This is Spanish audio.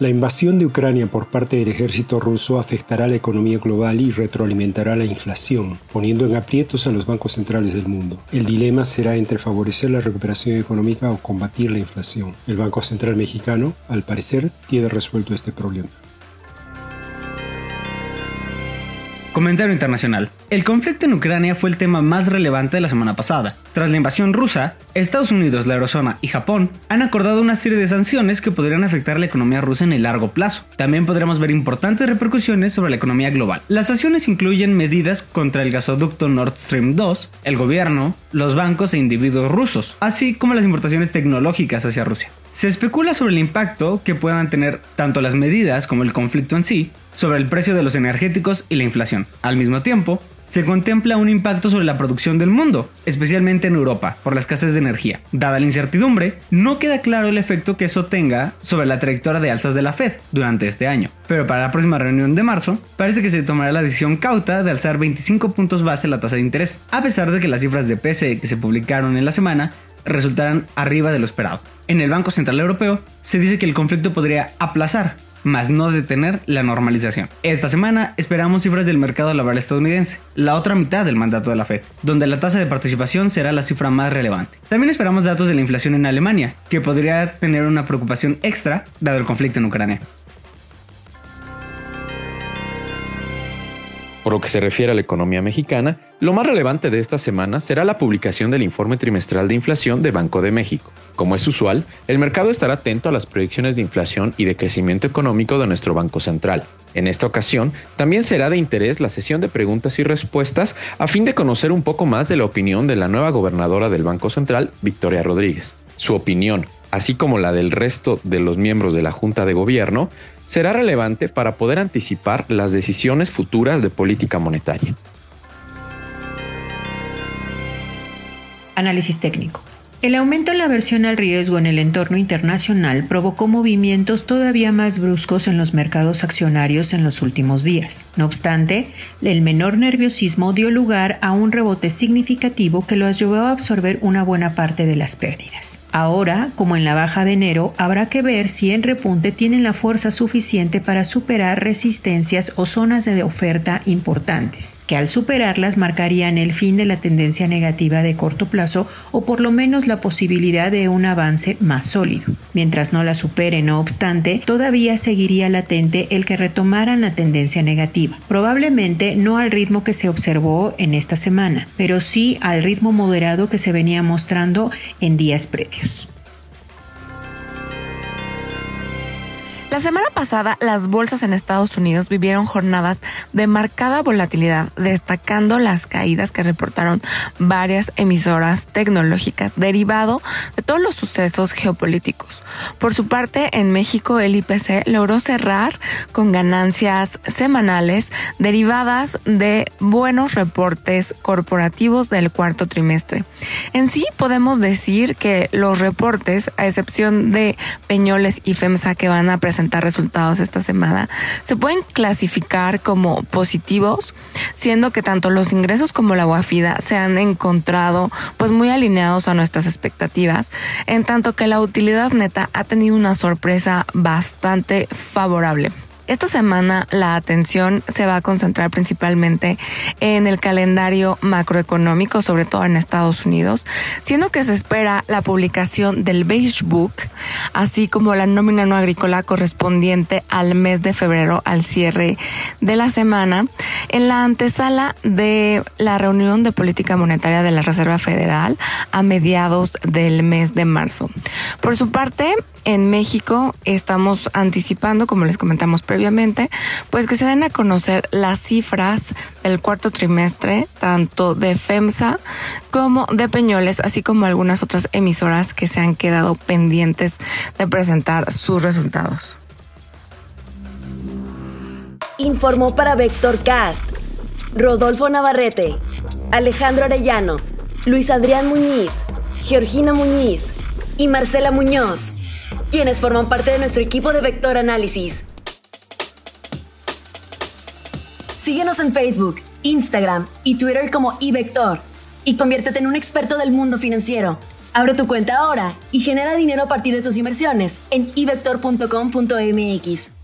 La invasión de Ucrania por parte del ejército ruso afectará la economía global y retroalimentará la inflación, poniendo en aprietos a los bancos centrales del mundo. El dilema será entre favorecer la recuperación económica o combatir la inflación. El Banco Central mexicano, al parecer, tiene resuelto este problema. Comentario internacional. El conflicto en Ucrania fue el tema más relevante de la semana pasada. Tras la invasión rusa, Estados Unidos, la Eurozona y Japón han acordado una serie de sanciones que podrían afectar la economía rusa en el largo plazo. También podremos ver importantes repercusiones sobre la economía global. Las sanciones incluyen medidas contra el gasoducto Nord Stream 2, el gobierno, los bancos e individuos rusos, así como las importaciones tecnológicas hacia Rusia. Se especula sobre el impacto que puedan tener tanto las medidas como el conflicto en sí sobre el precio de los energéticos y la inflación. Al mismo tiempo, se contempla un impacto sobre la producción del mundo, especialmente en Europa, por la escasez de energía. Dada la incertidumbre, no queda claro el efecto que eso tenga sobre la trayectoria de alzas de la Fed durante este año. Pero para la próxima reunión de marzo, parece que se tomará la decisión cauta de alzar 25 puntos base la tasa de interés, a pesar de que las cifras de PCE que se publicaron en la semana resultaran arriba de lo esperado. En el Banco Central Europeo se dice que el conflicto podría aplazar, más no detener la normalización. Esta semana esperamos cifras del mercado laboral estadounidense, la otra mitad del mandato de la Fed, donde la tasa de participación será la cifra más relevante. También esperamos datos de la inflación en Alemania, que podría tener una preocupación extra dado el conflicto en Ucrania. Por lo que se refiere a la economía mexicana, lo más relevante de esta semana será la publicación del informe trimestral de inflación de Banco de México. Como es usual, el mercado estará atento a las proyecciones de inflación y de crecimiento económico de nuestro Banco Central. En esta ocasión, también será de interés la sesión de preguntas y respuestas a fin de conocer un poco más de la opinión de la nueva gobernadora del Banco Central, Victoria Rodríguez. Su opinión, así como la del resto de los miembros de la Junta de Gobierno, será relevante para poder anticipar las decisiones futuras de política monetaria. Análisis técnico. El aumento en la aversión al riesgo en el entorno internacional provocó movimientos todavía más bruscos en los mercados accionarios en los últimos días. No obstante, el menor nerviosismo dio lugar a un rebote significativo que los llevó a absorber una buena parte de las pérdidas. Ahora, como en la baja de enero, habrá que ver si en repunte tienen la fuerza suficiente para superar resistencias o zonas de oferta importantes, que al superarlas marcarían el fin de la tendencia negativa de corto plazo o por lo menos la posibilidad de un avance más sólido. Mientras no la supere, no obstante, todavía seguiría latente el que retomaran la tendencia negativa. Probablemente no al ritmo que se observó en esta semana, pero sí al ritmo moderado que se venía mostrando en días previos. La semana pasada, las bolsas en Estados Unidos vivieron jornadas de marcada volatilidad, destacando las caídas que reportaron varias emisoras tecnológicas derivado de todos los sucesos geopolíticos. Por su parte, en México, el IPC logró cerrar con ganancias semanales derivadas de buenos reportes corporativos del cuarto trimestre. En sí, podemos decir que los reportes, a excepción de Peñoles y FEMSA que van a presentar resultados esta semana, se pueden clasificar como positivos, siendo que tanto los ingresos como la guafida se han encontrado pues muy alineados a nuestras expectativas, en tanto que la utilidad neta ha tenido una sorpresa bastante favorable. Esta semana la atención se va a concentrar principalmente en el calendario macroeconómico, sobre todo en Estados Unidos, siendo que se espera la publicación del Beige Book, así como la nómina no agrícola correspondiente al mes de febrero, al cierre de la semana, en la antesala de la reunión de política monetaria de la Reserva Federal a mediados del mes de marzo. Por su parte, en México estamos anticipando, como les comentamos previamente, pues que se den a conocer las cifras del cuarto trimestre, tanto de FEMSA como de Peñoles, así como algunas otras emisoras que se han quedado pendientes de presentar sus resultados. Informó para Vector Cast Rodolfo Navarrete, Alejandro Arellano, Luis Adrián Muñiz, Georgina Muñiz y Marcela Muñoz. quienes forman parte de nuestro equipo de Vector Análisis. Síguenos en Facebook, Instagram y Twitter como iVector y conviértete en un experto del mundo financiero. Abre tu cuenta ahora y genera dinero a partir de tus inversiones en ivector.com.mx.